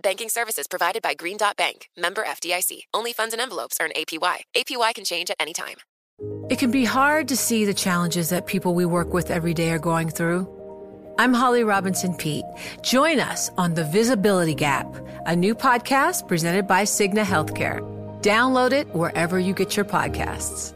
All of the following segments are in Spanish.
Banking services provided by Green Dot Bank, member FDIC. Only funds and envelopes earn APY. APY can change at any time. It can be hard to see the challenges that people we work with every day are going through. I'm Holly Robinson Pete. Join us on The Visibility Gap, a new podcast presented by Cigna Healthcare. Download it wherever you get your podcasts.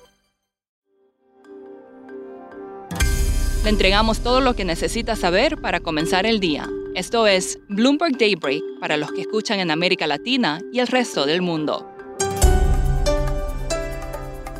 Le entregamos todo lo que necesita saber para comenzar el día. Esto es Bloomberg Daybreak para los que escuchan en América Latina y el resto del mundo.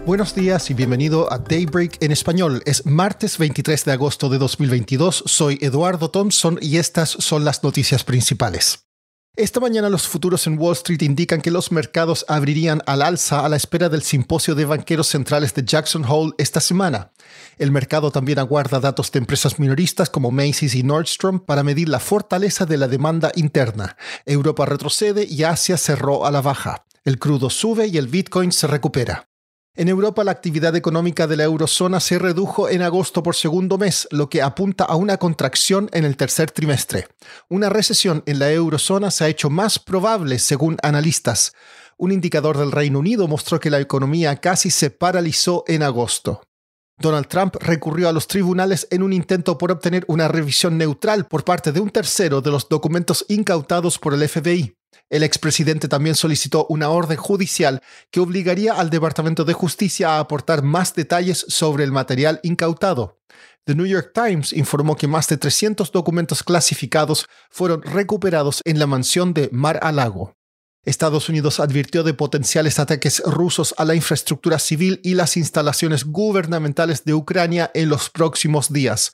Buenos días y bienvenido a Daybreak en español. Es martes 23 de agosto de 2022. Soy Eduardo Thompson y estas son las noticias principales. Esta mañana los futuros en Wall Street indican que los mercados abrirían al alza a la espera del simposio de banqueros centrales de Jackson Hole esta semana. El mercado también aguarda datos de empresas minoristas como Macy's y Nordstrom para medir la fortaleza de la demanda interna. Europa retrocede y Asia cerró a la baja. El crudo sube y el Bitcoin se recupera. En Europa la actividad económica de la eurozona se redujo en agosto por segundo mes, lo que apunta a una contracción en el tercer trimestre. Una recesión en la eurozona se ha hecho más probable según analistas. Un indicador del Reino Unido mostró que la economía casi se paralizó en agosto. Donald Trump recurrió a los tribunales en un intento por obtener una revisión neutral por parte de un tercero de los documentos incautados por el FBI. El expresidente también solicitó una orden judicial que obligaría al Departamento de Justicia a aportar más detalles sobre el material incautado. The New York Times informó que más de 300 documentos clasificados fueron recuperados en la mansión de Mar-a-Lago. Estados Unidos advirtió de potenciales ataques rusos a la infraestructura civil y las instalaciones gubernamentales de Ucrania en los próximos días.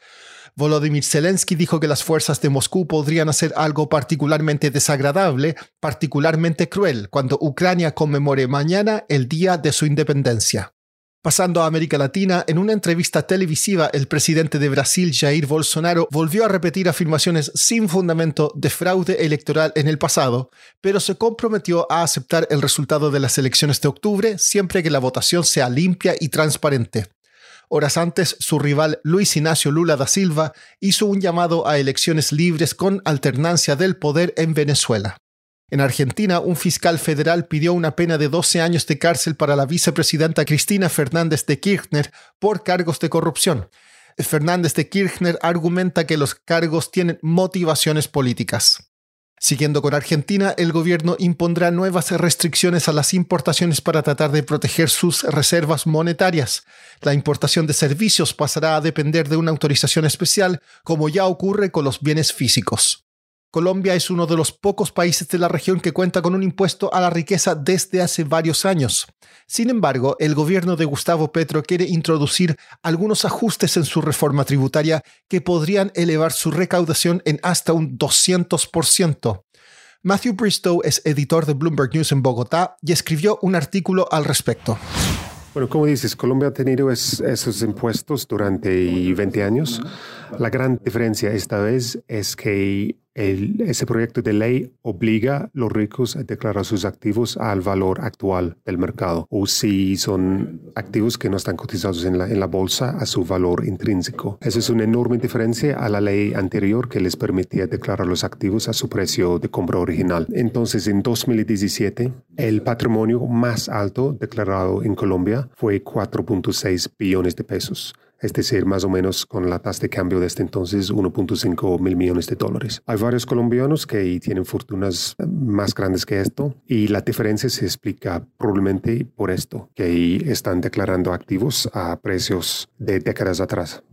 Volodymyr Zelensky dijo que las fuerzas de Moscú podrían hacer algo particularmente desagradable, particularmente cruel, cuando Ucrania conmemore mañana el día de su independencia. Pasando a América Latina, en una entrevista televisiva, el presidente de Brasil, Jair Bolsonaro, volvió a repetir afirmaciones sin fundamento de fraude electoral en el pasado, pero se comprometió a aceptar el resultado de las elecciones de octubre siempre que la votación sea limpia y transparente. Horas antes, su rival Luis Ignacio Lula da Silva hizo un llamado a elecciones libres con alternancia del poder en Venezuela. En Argentina, un fiscal federal pidió una pena de 12 años de cárcel para la vicepresidenta Cristina Fernández de Kirchner por cargos de corrupción. Fernández de Kirchner argumenta que los cargos tienen motivaciones políticas. Siguiendo con Argentina, el gobierno impondrá nuevas restricciones a las importaciones para tratar de proteger sus reservas monetarias. La importación de servicios pasará a depender de una autorización especial, como ya ocurre con los bienes físicos. Colombia es uno de los pocos países de la región que cuenta con un impuesto a la riqueza desde hace varios años. Sin embargo, el gobierno de Gustavo Petro quiere introducir algunos ajustes en su reforma tributaria que podrían elevar su recaudación en hasta un 200%. Matthew Bristow es editor de Bloomberg News en Bogotá y escribió un artículo al respecto. Bueno, como dices, Colombia ha tenido esos impuestos durante 20 años. La gran diferencia esta vez es que ese proyecto de ley obliga a los ricos a declarar sus activos al valor actual del mercado o si son activos que no están cotizados en la, en la bolsa a su valor intrínseco. Esa es una enorme diferencia a la ley anterior que les permitía declarar los activos a su precio de compra original. Entonces, en 2017, el patrimonio más alto declarado en Colombia fue 4.6 billones de pesos es decir, más o menos con la tasa de cambio de este entonces 1.5 mil millones de dólares. Hay varios colombianos que tienen fortunas más grandes que esto y la diferencia se explica probablemente por esto, que están declarando activos a precios de décadas atrás.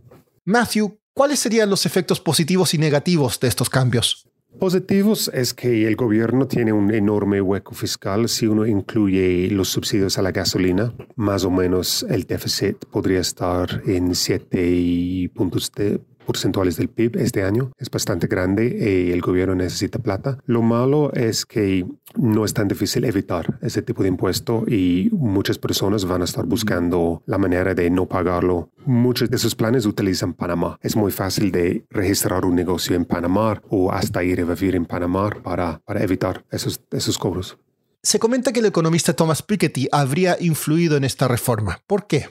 Matthew, ¿cuáles serían los efectos positivos y negativos de estos cambios? Positivos es que el gobierno tiene un enorme hueco fiscal si uno incluye los subsidios a la gasolina. Más o menos el déficit podría estar en 7 puntos de porcentuales del PIB este año. Es bastante grande y el gobierno necesita plata. Lo malo es que no es tan difícil evitar ese tipo de impuesto y muchas personas van a estar buscando la manera de no pagarlo. Muchos de esos planes utilizan Panamá. Es muy fácil de registrar un negocio en Panamá o hasta ir a vivir en Panamá para, para evitar esos, esos cobros. Se comenta que el economista Thomas Piketty habría influido en esta reforma. ¿Por qué?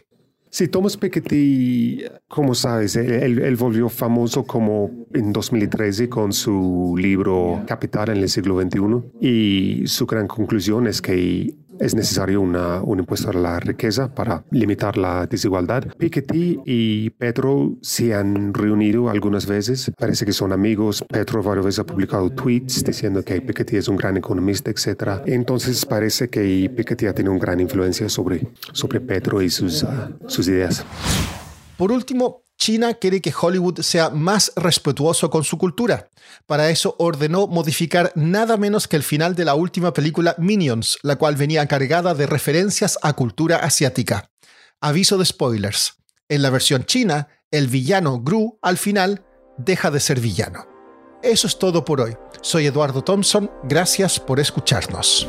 Sí, Thomas Piketty, como sabes, él, volvió famoso como en 2013 con su libro Capital en el siglo XXI y su gran conclusión es que es necesario una, un impuesto a la riqueza para limitar la desigualdad. Piketty y Petro se han reunido algunas veces. Parece que son amigos. Petro varias veces ha publicado tweets diciendo que Piketty es un gran economista, etc. Entonces parece que Piketty ha tenido una gran influencia sobre, sobre Petro y sus, uh, sus ideas. Por último, China quiere que Hollywood sea más respetuoso con su cultura. Para eso ordenó modificar nada menos que el final de la última película Minions, la cual venía cargada de referencias a cultura asiática. Aviso de spoilers. En la versión china, el villano Gru al final deja de ser villano. Eso es todo por hoy. Soy Eduardo Thompson, gracias por escucharnos.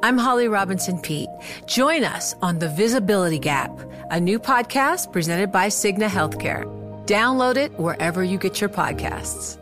I'm Holly Robinson Pete. Join us on The Visibility Gap, a new podcast presented by Cigna Healthcare. Download it wherever you get your podcasts.